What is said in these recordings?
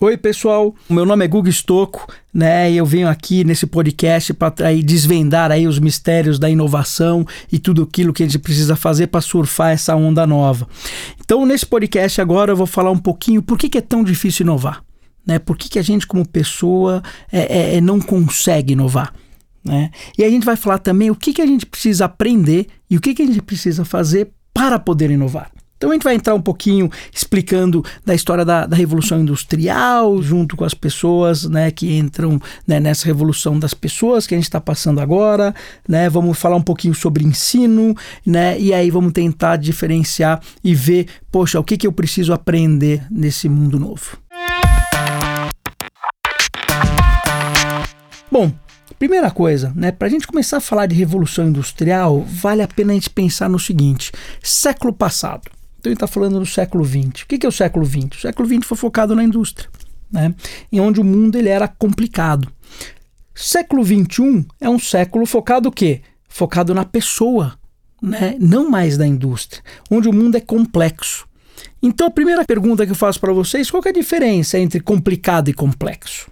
Oi, pessoal. Meu nome é Guga Stocco, né? E eu venho aqui nesse podcast para desvendar aí os mistérios da inovação e tudo aquilo que a gente precisa fazer para surfar essa onda nova. Então, nesse podcast agora eu vou falar um pouquinho por que, que é tão difícil inovar, né? Por que, que a gente como pessoa é, é, é não consegue inovar? Né? E a gente vai falar também o que, que a gente precisa aprender e o que, que a gente precisa fazer para poder inovar. Então a gente vai entrar um pouquinho explicando da história da, da Revolução Industrial, junto com as pessoas né, que entram né, nessa revolução das pessoas que a gente está passando agora. Né? Vamos falar um pouquinho sobre ensino, né? e aí vamos tentar diferenciar e ver, poxa, o que, que eu preciso aprender nesse mundo novo. Bom, Primeira coisa, né, para a gente começar a falar de revolução industrial, vale a pena a gente pensar no seguinte: século passado. Então ele está falando do século XX. O que é o século XX? O século XX foi focado na indústria, né? em onde o mundo ele era complicado. Século XXI é um século focado o quê? Focado na pessoa, né? não mais na indústria, onde o mundo é complexo. Então a primeira pergunta que eu faço para vocês, qual é a diferença entre complicado e complexo?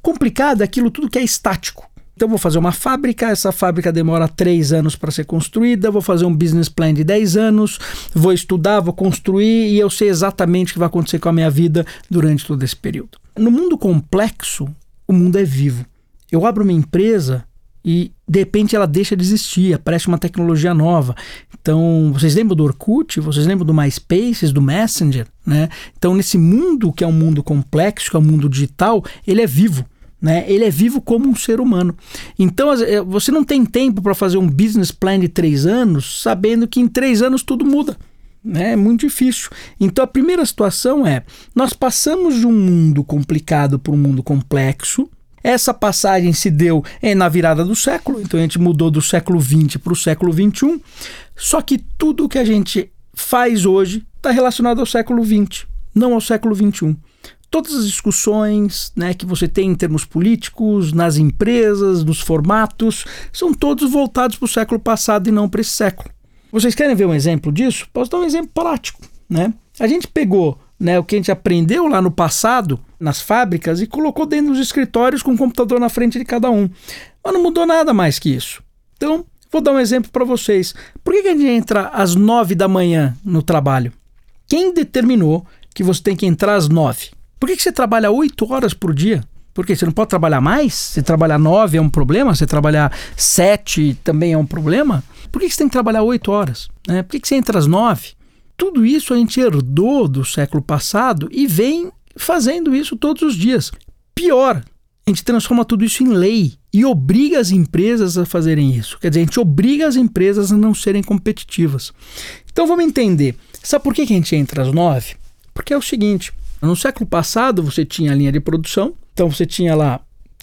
Complicado é aquilo tudo que é estático. Então, vou fazer uma fábrica, essa fábrica demora três anos para ser construída, vou fazer um business plan de 10 anos, vou estudar, vou construir e eu sei exatamente o que vai acontecer com a minha vida durante todo esse período. No mundo complexo, o mundo é vivo. Eu abro uma empresa e de repente ela deixa de existir, aparece uma tecnologia nova. Então, vocês lembram do Orkut? Vocês lembram do MySpace, do Messenger? Né? Então, nesse mundo que é um mundo complexo, que é um mundo digital, ele é vivo. Né? Ele é vivo como um ser humano. Então eh, você não tem tempo para fazer um business plan de três anos, sabendo que em três anos tudo muda. Né? É muito difícil. Então a primeira situação é: nós passamos de um mundo complicado para um mundo complexo. Essa passagem se deu é, na virada do século, então a gente mudou do século XX para o século XXI. Só que tudo que a gente faz hoje está relacionado ao século XX, não ao século XXI todas as discussões né, que você tem em termos políticos, nas empresas, nos formatos, são todos voltados para o século passado e não para esse século. Vocês querem ver um exemplo disso? Posso dar um exemplo prático. Né? A gente pegou né, o que a gente aprendeu lá no passado, nas fábricas, e colocou dentro dos escritórios com o um computador na frente de cada um. Mas não mudou nada mais que isso. Então, vou dar um exemplo para vocês. Por que, que a gente entra às nove da manhã no trabalho? Quem determinou que você tem que entrar às nove? Por que, que você trabalha oito horas por dia? Porque você não pode trabalhar mais? Se trabalhar nove é um problema? Se trabalhar sete também é um problema? Por que, que você tem que trabalhar oito horas? Né? Por que, que você entra às nove? Tudo isso a gente herdou do século passado e vem fazendo isso todos os dias. Pior, a gente transforma tudo isso em lei e obriga as empresas a fazerem isso. Quer dizer, a gente obriga as empresas a não serem competitivas. Então vamos entender. Sabe por que, a gente entra às nove? Porque é o seguinte: no século passado, você tinha a linha de produção, então você tinha lá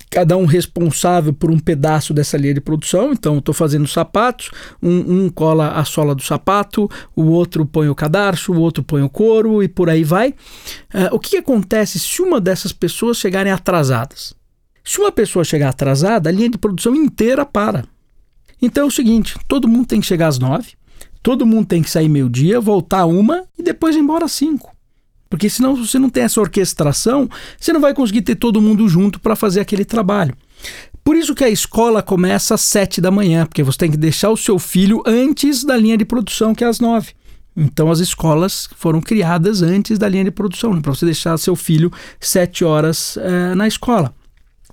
cada um responsável por um pedaço dessa linha de produção. Então, estou fazendo sapatos, um, um, cola a sola do sapato, o outro põe o cadarço, o outro põe o couro e por aí vai. Uh, o que, acontece se uma dessas pessoas chegarem atrasadas? Se uma pessoa chegar atrasada, a linha de produção inteira para. Então é o seguinte: todo mundo tem que chegar às nove, todo mundo tem que sair meio-dia, voltar uma e depois ir embora às cinco. Porque senão você não tem essa orquestração, você não vai conseguir ter todo mundo junto para fazer aquele trabalho. Por isso que a escola começa às sete da manhã, porque você tem que deixar o seu filho antes da linha de produção, que é às nove. Então as escolas foram criadas antes da linha de produção, né, para você deixar seu filho sete horas é, na escola.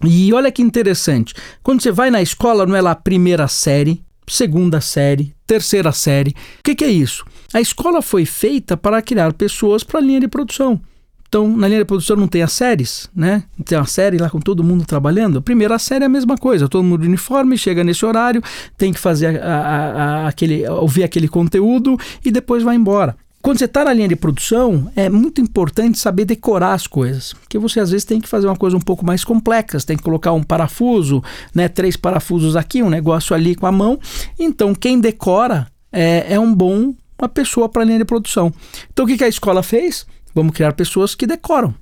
E olha que interessante, quando você vai na escola, não é lá primeira série, segunda série, terceira série. O que, que é isso? A escola foi feita para criar pessoas para a linha de produção. Então, na linha de produção não tem as séries, né? Tem uma série lá com todo mundo trabalhando. A primeira série é a mesma coisa, todo mundo de uniforme, chega nesse horário, tem que fazer a, a, a, aquele, ouvir aquele conteúdo e depois vai embora. Quando você está na linha de produção, é muito importante saber decorar as coisas, porque você às vezes tem que fazer uma coisa um pouco mais complexa, tem que colocar um parafuso, né, três parafusos aqui, um negócio ali com a mão. Então, quem decora é, é um bom uma pessoa para a linha de produção. Então o que, que a escola fez? Vamos criar pessoas que decoram.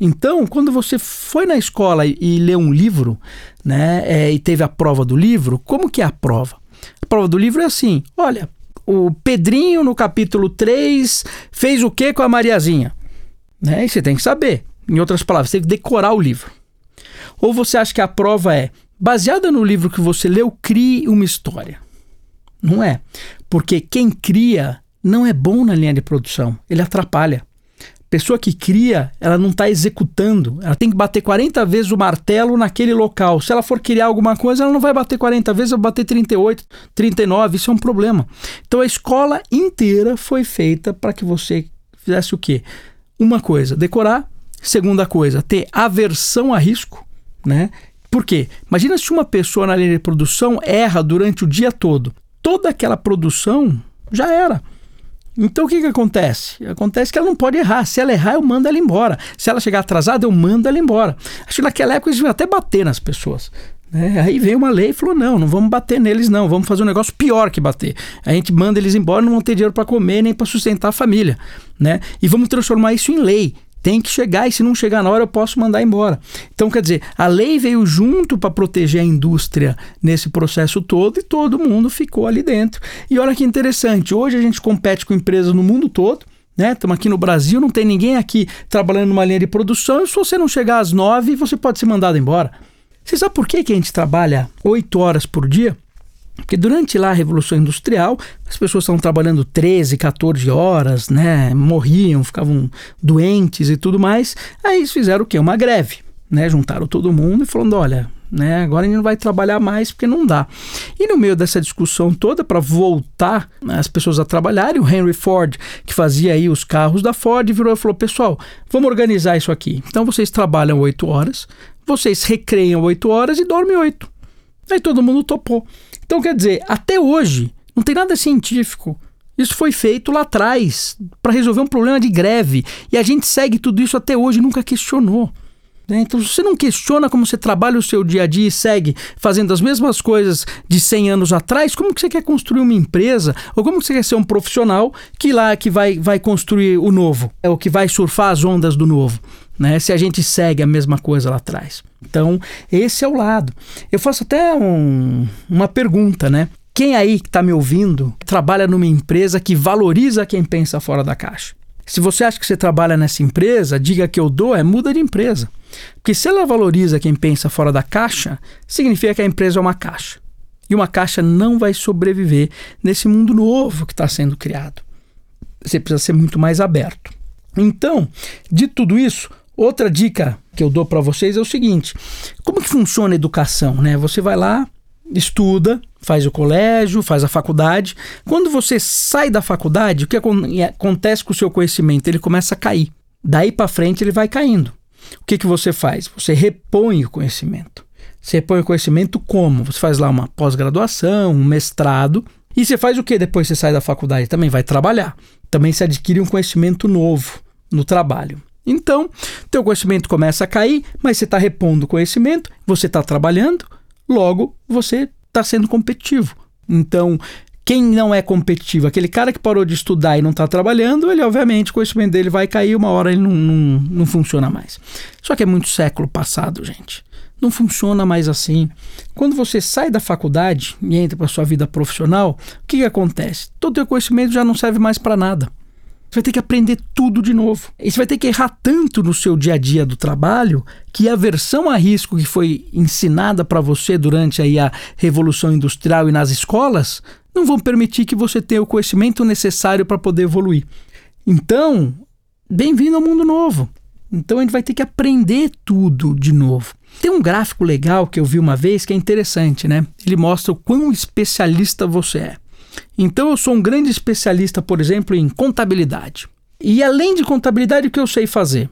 Então, quando você foi na escola e, e leu um livro, né, é, e teve a prova do livro, como que é a prova? A prova do livro é assim: olha, o Pedrinho no capítulo 3 fez o que com a Mariazinha? Né? E você tem que saber. Em outras palavras, você tem que decorar o livro. Ou você acha que a prova é baseada no livro que você leu, crie uma história? Não é. Porque quem cria não é bom na linha de produção, ele atrapalha. Pessoa que cria, ela não está executando. Ela tem que bater 40 vezes o martelo naquele local. Se ela for criar alguma coisa, ela não vai bater 40 vezes, vai bater 38, 39. Isso é um problema. Então a escola inteira foi feita para que você fizesse o quê? Uma coisa, decorar. Segunda coisa, ter aversão a risco, né? Por quê? Imagina se uma pessoa na linha de produção erra durante o dia todo. Toda aquela produção já era. Então o que, que acontece? Acontece que ela não pode errar. Se ela errar, eu mando ela embora. Se ela chegar atrasada, eu mando ela embora. Acho que naquela época eles iam até bater nas pessoas. Né? Aí veio uma lei e falou: não, não vamos bater neles, não. Vamos fazer um negócio pior que bater. A gente manda eles embora, não vão ter dinheiro para comer nem para sustentar a família. Né? E vamos transformar isso em lei tem que chegar e se não chegar na hora eu posso mandar embora. Então, quer dizer, a lei veio junto para proteger a indústria nesse processo todo e todo mundo ficou ali dentro. E olha que interessante, hoje a gente compete com empresas no mundo todo. Né? Estamos aqui no Brasil, não tem ninguém aqui trabalhando numa linha de produção. E se você não chegar às nove, você pode ser mandado embora. Você sabe por que, que a gente trabalha oito horas por dia? Porque durante lá a Revolução Industrial, as pessoas estavam trabalhando 13, 14 horas, né? Morriam, ficavam doentes e tudo mais. Aí eles fizeram o quê? Uma greve, né? Juntaram todo mundo e falando, olha, né? Agora a gente não vai trabalhar mais porque não dá. E no meio dessa discussão toda para voltar as pessoas a trabalharem, o Henry Ford, que fazia aí os carros da Ford, virou e falou: "Pessoal, vamos organizar isso aqui. Então vocês trabalham oito horas, vocês recreiam oito horas e dormem oito. Aí todo mundo topou. Então, quer dizer, até hoje, não tem nada científico. Isso foi feito lá atrás para resolver um problema de greve. E a gente segue tudo isso até hoje, nunca questionou. Né? Então, se você não questiona como você trabalha o seu dia a dia e segue fazendo as mesmas coisas de 100 anos atrás, como que você quer construir uma empresa? Ou como que você quer ser um profissional que lá que vai, vai construir o novo? É o que vai surfar as ondas do novo? Né? Se a gente segue a mesma coisa lá atrás. Então, esse é o lado. Eu faço até um, uma pergunta, né? Quem aí que está me ouvindo trabalha numa empresa que valoriza quem pensa fora da caixa? Se você acha que você trabalha nessa empresa, diga que eu dou, é muda de empresa. Porque se ela valoriza quem pensa fora da caixa, significa que a empresa é uma caixa. E uma caixa não vai sobreviver nesse mundo novo que está sendo criado. Você precisa ser muito mais aberto. Então, de tudo isso, Outra dica que eu dou para vocês é o seguinte: como que funciona a educação, né? Você vai lá, estuda, faz o colégio, faz a faculdade. Quando você sai da faculdade, o que acontece com o seu conhecimento? Ele começa a cair. Daí para frente ele vai caindo. O que, que você faz? Você repõe o conhecimento. Você repõe o conhecimento como? Você faz lá uma pós-graduação, um mestrado. E você faz o que depois que você sai da faculdade? Também vai trabalhar. Também se adquire um conhecimento novo no trabalho. Então, teu conhecimento começa a cair, mas você está repondo conhecimento, você está trabalhando, logo você está sendo competitivo. Então, quem não é competitivo, aquele cara que parou de estudar e não está trabalhando, ele obviamente o conhecimento dele vai cair, uma hora ele não, não, não funciona mais. Só que é muito século passado, gente. Não funciona mais assim. Quando você sai da faculdade e entra para sua vida profissional, o que, que acontece? Todo teu conhecimento já não serve mais para nada. Você vai ter que aprender tudo de novo. E você vai ter que errar tanto no seu dia a dia do trabalho que a versão a risco que foi ensinada para você durante aí a Revolução Industrial e nas escolas não vão permitir que você tenha o conhecimento necessário para poder evoluir. Então, bem-vindo ao mundo novo. Então a gente vai ter que aprender tudo de novo. Tem um gráfico legal que eu vi uma vez que é interessante, né? Ele mostra o quão especialista você é. Então eu sou um grande especialista, por exemplo, em contabilidade. E além de contabilidade, o que eu sei fazer?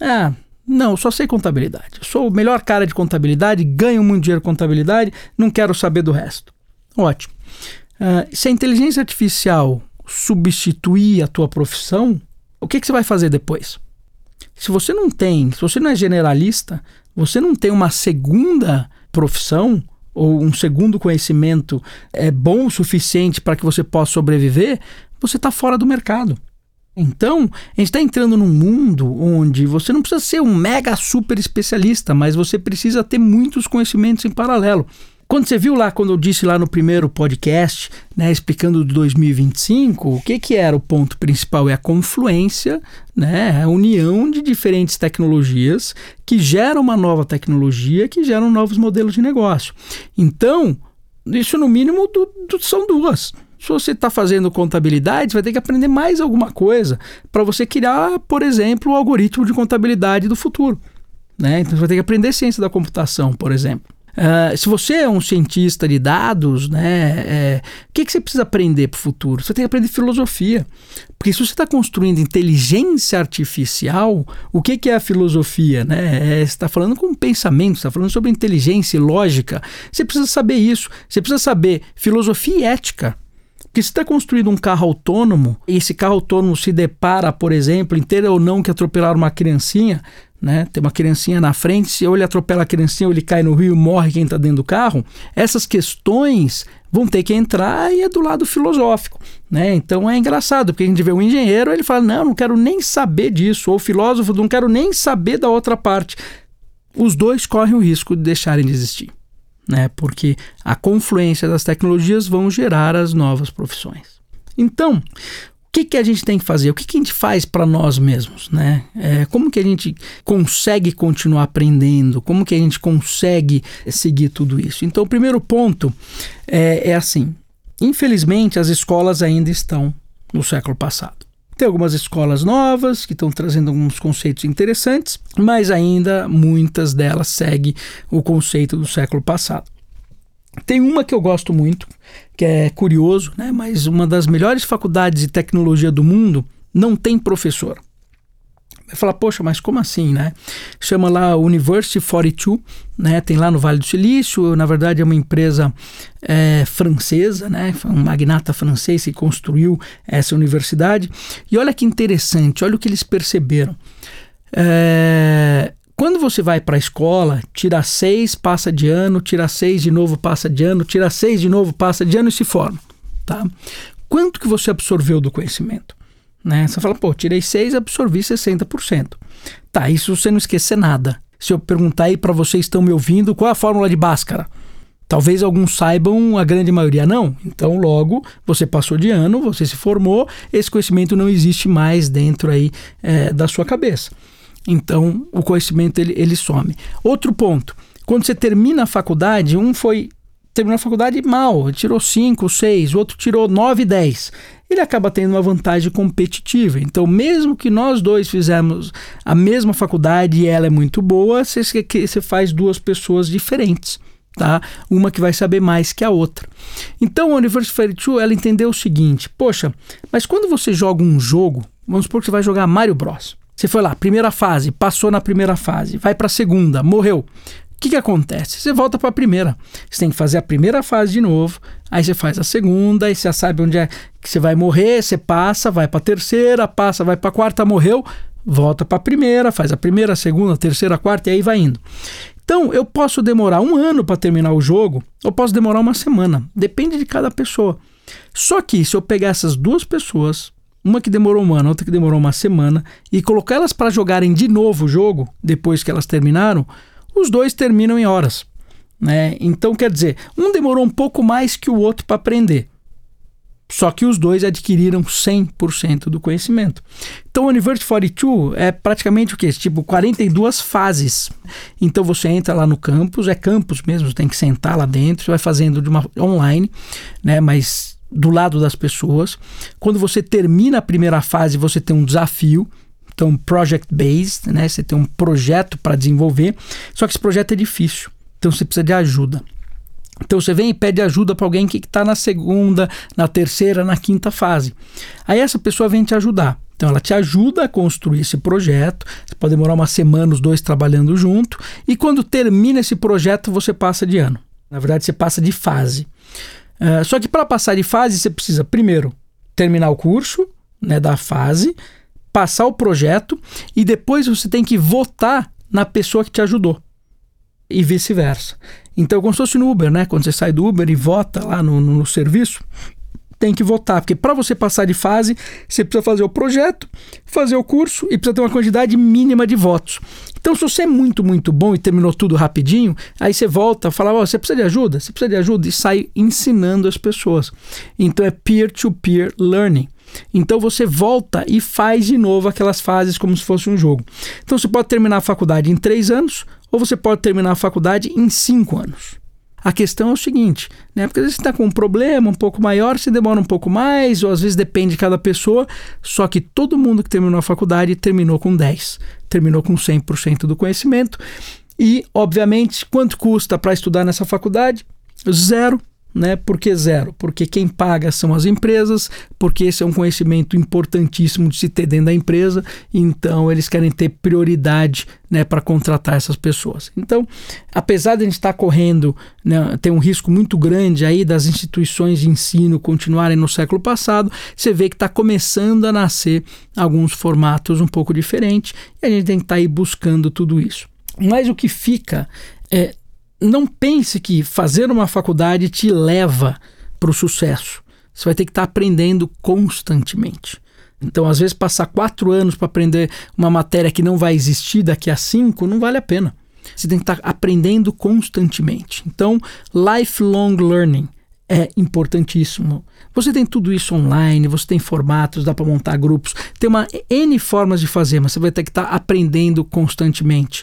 Ah, não, só sei contabilidade. Eu sou o melhor cara de contabilidade, ganho muito dinheiro com contabilidade, não quero saber do resto. Ótimo. Uh, se a inteligência artificial substituir a tua profissão, o que, que você vai fazer depois? Se você não tem, se você não é generalista, você não tem uma segunda profissão, ou um segundo conhecimento é bom o suficiente para que você possa sobreviver, você está fora do mercado. Então, a gente está entrando num mundo onde você não precisa ser um mega super especialista, mas você precisa ter muitos conhecimentos em paralelo. Quando você viu lá, quando eu disse lá no primeiro podcast, né, explicando de 2025, o que, que era o ponto principal? É a confluência, né, a união de diferentes tecnologias que geram uma nova tecnologia, que geram novos modelos de negócio. Então, isso no mínimo do, do, são duas. Se você está fazendo contabilidade, você vai ter que aprender mais alguma coisa para você criar, por exemplo, o algoritmo de contabilidade do futuro. Né? Então você vai ter que aprender ciência da computação, por exemplo. Uh, se você é um cientista de dados, né, é, o que, que você precisa aprender para o futuro? Você tem que aprender filosofia. Porque se você está construindo inteligência artificial, o que, que é a filosofia? Né? É, está falando com pensamento, está falando sobre inteligência e lógica. Você precisa saber isso. Você precisa saber filosofia e ética. Porque se está construindo um carro autônomo e esse carro autônomo se depara, por exemplo, inteiro ou não que atropelar uma criancinha, né? Tem uma criancinha na frente, se ou ele atropela a criancinha ou ele cai no rio, morre quem está dentro do carro. Essas questões vão ter que entrar e é do lado filosófico, né? Então é engraçado, porque a gente vê um engenheiro, ele fala: "Não, não quero nem saber disso", ou o filósofo, não quero nem saber da outra parte. Os dois correm o risco de deixarem de existir, né? Porque a confluência das tecnologias vão gerar as novas profissões. Então, o que, que a gente tem que fazer? O que, que a gente faz para nós mesmos? Né? É, como que a gente consegue continuar aprendendo? Como que a gente consegue seguir tudo isso? Então, o primeiro ponto é, é assim: infelizmente, as escolas ainda estão no século passado. Tem algumas escolas novas que estão trazendo alguns conceitos interessantes, mas ainda muitas delas seguem o conceito do século passado. Tem uma que eu gosto muito, que é curioso, né? mas uma das melhores faculdades de tecnologia do mundo não tem professor. Vai falar, poxa, mas como assim, né? Chama lá University 42, né? Tem lá no Vale do Silício, na verdade é uma empresa é, francesa, né? Um magnata francês que construiu essa universidade. E olha que interessante, olha o que eles perceberam. É, quando você vai para a escola, tira seis, passa de ano, tira seis de novo, passa de ano, tira seis de novo, passa de ano e se forma. Tá? Quanto que você absorveu do conhecimento? Né? Você fala, pô, tirei seis, absorvi 60%. Tá, isso você não esquecer nada. Se eu perguntar aí para vocês estão me ouvindo, qual é a fórmula de Bhaskara? Talvez alguns saibam, a grande maioria não. Então, logo, você passou de ano, você se formou, esse conhecimento não existe mais dentro aí é, da sua cabeça. Então, o conhecimento ele, ele some. Outro ponto, quando você termina a faculdade, um foi terminou a faculdade mal, tirou 5, 6, o outro tirou 9, 10. Ele acaba tendo uma vantagem competitiva. Então, mesmo que nós dois fizemos a mesma faculdade e ela é muito boa, você, você faz duas pessoas diferentes. Tá? Uma que vai saber mais que a outra. Então a University 2 ela entendeu o seguinte: poxa, mas quando você joga um jogo, vamos supor que você vai jogar Mario Bros. Você foi lá, primeira fase, passou na primeira fase, vai para a segunda, morreu. O que, que acontece? Você volta para a primeira. Você tem que fazer a primeira fase de novo, aí você faz a segunda, aí você já sabe onde é que você vai morrer, você passa, vai para a terceira, passa, vai para a quarta, morreu, volta para a primeira, faz a primeira, a segunda, a terceira, a quarta e aí vai indo. Então, eu posso demorar um ano para terminar o jogo, ou posso demorar uma semana. Depende de cada pessoa. Só que se eu pegar essas duas pessoas, uma que demorou um ano, outra que demorou uma semana, e colocar elas para jogarem de novo o jogo, depois que elas terminaram, os dois terminam em horas. Né? Então, quer dizer, um demorou um pouco mais que o outro para aprender. Só que os dois adquiriram 100% do conhecimento. Então, o University 42 é praticamente o quê? Tipo, 42 fases. Então, você entra lá no campus, é campus mesmo, tem que sentar lá dentro, você vai fazendo de uma online, né? Mas do lado das pessoas. Quando você termina a primeira fase, você tem um desafio. Então, project based, né? Você tem um projeto para desenvolver. Só que esse projeto é difícil. Então, você precisa de ajuda. Então você vem e pede ajuda para alguém que está na segunda, na terceira, na quinta fase. Aí essa pessoa vem te ajudar. Então ela te ajuda a construir esse projeto. Você pode demorar uma semana, os dois trabalhando junto. E quando termina esse projeto, você passa de ano. Na verdade, você passa de fase. Uh, só que para passar de fase, você precisa, primeiro, terminar o curso né, da fase, passar o projeto e depois você tem que votar na pessoa que te ajudou. E vice-versa. Então, como se fosse no Uber, né? Quando você sai do Uber e vota lá no, no serviço, tem que votar, porque para você passar de fase, você precisa fazer o projeto, fazer o curso e precisa ter uma quantidade mínima de votos. Então, se você é muito, muito bom e terminou tudo rapidinho, aí você volta, fala, oh, você precisa de ajuda? Você precisa de ajuda? E sai ensinando as pessoas. Então, é peer-to-peer -peer learning. Então você volta e faz de novo aquelas fases como se fosse um jogo. Então você pode terminar a faculdade em três anos ou você pode terminar a faculdade em cinco anos. A questão é o seguinte, né? Porque às vezes você está com um problema um pouco maior, você demora um pouco mais, ou às vezes depende de cada pessoa. Só que todo mundo que terminou a faculdade terminou com 10, terminou com 100% do conhecimento. E, obviamente, quanto custa para estudar nessa faculdade? Zero né? Por que zero? Porque quem paga são as empresas, porque esse é um conhecimento importantíssimo de se ter dentro da empresa, então eles querem ter prioridade né, para contratar essas pessoas. Então, apesar de a gente estar tá correndo, né, ter um risco muito grande aí das instituições de ensino continuarem no século passado, você vê que está começando a nascer alguns formatos um pouco diferentes e a gente tem que estar tá aí buscando tudo isso. Mas o que fica é não pense que fazer uma faculdade te leva para o sucesso. Você vai ter que estar tá aprendendo constantemente. Então, às vezes, passar quatro anos para aprender uma matéria que não vai existir daqui a cinco não vale a pena. Você tem que estar tá aprendendo constantemente. Então, lifelong learning é importantíssimo. Você tem tudo isso online, você tem formatos, dá para montar grupos, tem uma N formas de fazer, mas você vai ter que estar tá aprendendo constantemente.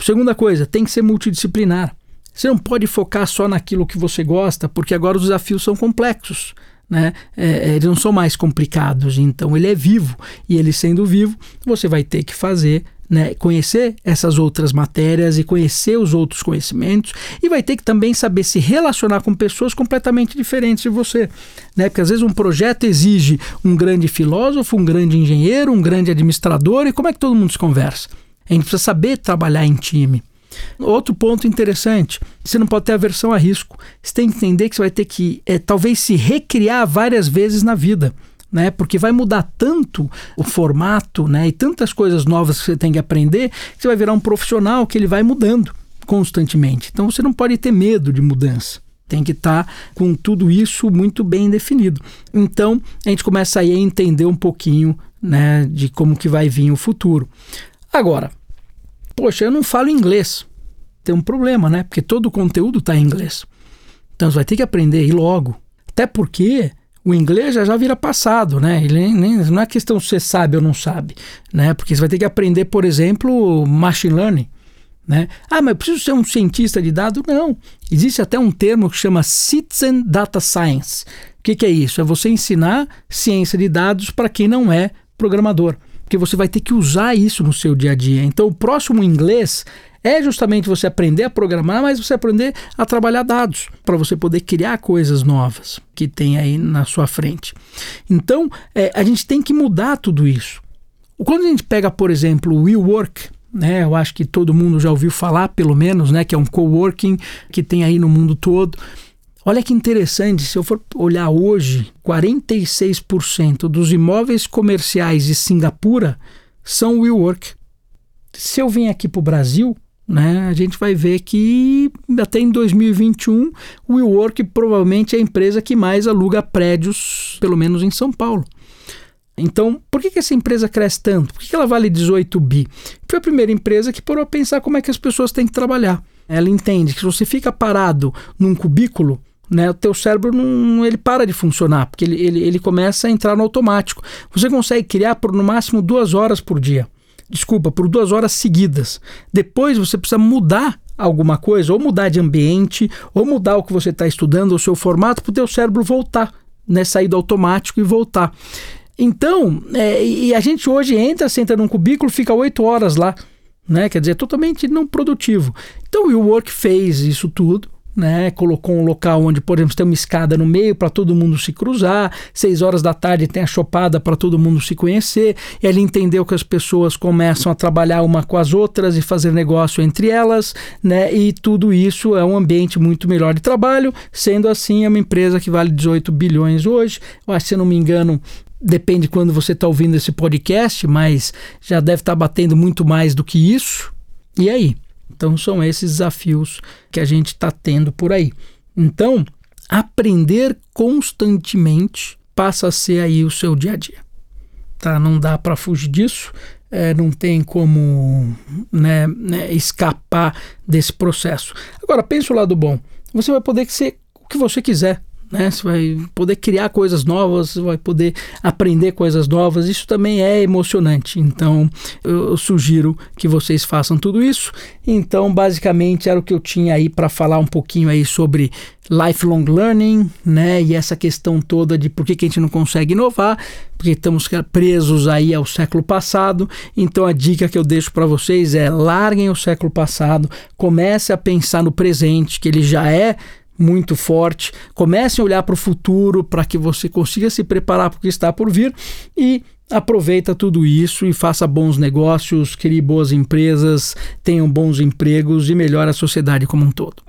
Segunda coisa, tem que ser multidisciplinar. Você não pode focar só naquilo que você gosta, porque agora os desafios são complexos. Né? É, é, eles não são mais complicados, então ele é vivo. E ele sendo vivo, você vai ter que fazer né, conhecer essas outras matérias e conhecer os outros conhecimentos e vai ter que também saber se relacionar com pessoas completamente diferentes de você, né? Porque às vezes um projeto exige um grande filósofo, um grande engenheiro, um grande administrador e como é que todo mundo se conversa? A gente precisa saber trabalhar em time. Outro ponto interessante: você não pode ter aversão a risco. Você tem que entender que você vai ter que, é, talvez, se recriar várias vezes na vida. Né? Porque vai mudar tanto o formato, né? E tantas coisas novas que você tem que aprender, que você vai virar um profissional que ele vai mudando constantemente. Então você não pode ter medo de mudança. Tem que estar tá com tudo isso muito bem definido. Então a gente começa aí a entender um pouquinho né, de como que vai vir o futuro. Agora, poxa, eu não falo inglês. Tem um problema, né? Porque todo o conteúdo está em inglês. Então você vai ter que aprender e logo. Até porque o inglês já, já vira passado, né? Ele nem, não é questão se você sabe ou não sabe, né? Porque você vai ter que aprender, por exemplo, machine learning. Né? Ah, mas eu preciso ser um cientista de dados? Não. Existe até um termo que chama Citizen Data Science. O que, que é isso? É você ensinar ciência de dados para quem não é programador porque você vai ter que usar isso no seu dia a dia. Então, o próximo inglês é justamente você aprender a programar, mas você aprender a trabalhar dados para você poder criar coisas novas que tem aí na sua frente. Então, é, a gente tem que mudar tudo isso. Quando a gente pega, por exemplo, o WeWork, né, eu acho que todo mundo já ouviu falar, pelo menos, né, que é um coworking que tem aí no mundo todo. Olha que interessante, se eu for olhar hoje, 46% dos imóveis comerciais de Singapura são WeWork. Se eu vim aqui para o Brasil, né, a gente vai ver que até em 2021 o WeWork provavelmente é a empresa que mais aluga prédios, pelo menos em São Paulo. Então, por que, que essa empresa cresce tanto? Por que, que ela vale 18 bi? Foi a primeira empresa que parou a pensar como é que as pessoas têm que trabalhar. Ela entende que se você fica parado num cubículo, né, o teu cérebro não, ele para de funcionar, porque ele, ele, ele começa a entrar no automático. Você consegue criar por no máximo duas horas por dia. Desculpa, por duas horas seguidas. Depois você precisa mudar alguma coisa, ou mudar de ambiente, ou mudar o que você está estudando, o seu formato, para o teu cérebro voltar, né, sair do automático e voltar. Então, é, e a gente hoje entra, senta num cubículo, fica oito horas lá, né? Quer dizer, totalmente não produtivo. Então, o Work fez isso tudo né? Colocou um local onde, exemplo, tem uma escada no meio para todo mundo se cruzar. Seis horas da tarde tem a chopada para todo mundo se conhecer. Ele entendeu que as pessoas começam a trabalhar uma com as outras e fazer negócio entre elas, né? E tudo isso é um ambiente muito melhor de trabalho. Sendo assim, é uma empresa que vale 18 bilhões hoje. Eu acho, se não me engano, depende quando você está ouvindo esse podcast, mas já deve estar tá batendo muito mais do que isso. E aí? Então são esses desafios que a gente está tendo por aí. Então aprender constantemente passa a ser aí o seu dia a dia. Tá? Não dá para fugir disso. É, não tem como né, né, escapar desse processo. Agora, pense o lado bom. Você vai poder ser o que você quiser né? Você vai poder criar coisas novas, vai poder aprender coisas novas. Isso também é emocionante. Então, eu sugiro que vocês façam tudo isso. Então, basicamente era o que eu tinha aí para falar um pouquinho aí sobre lifelong learning, né? E essa questão toda de por que, que a gente não consegue inovar, porque estamos presos aí ao século passado. Então a dica que eu deixo para vocês é larguem o século passado, comece a pensar no presente, que ele já é muito forte. Comece a olhar para o futuro para que você consiga se preparar para o que está por vir e aproveita tudo isso e faça bons negócios, crie boas empresas, tenham bons empregos e melhore a sociedade como um todo.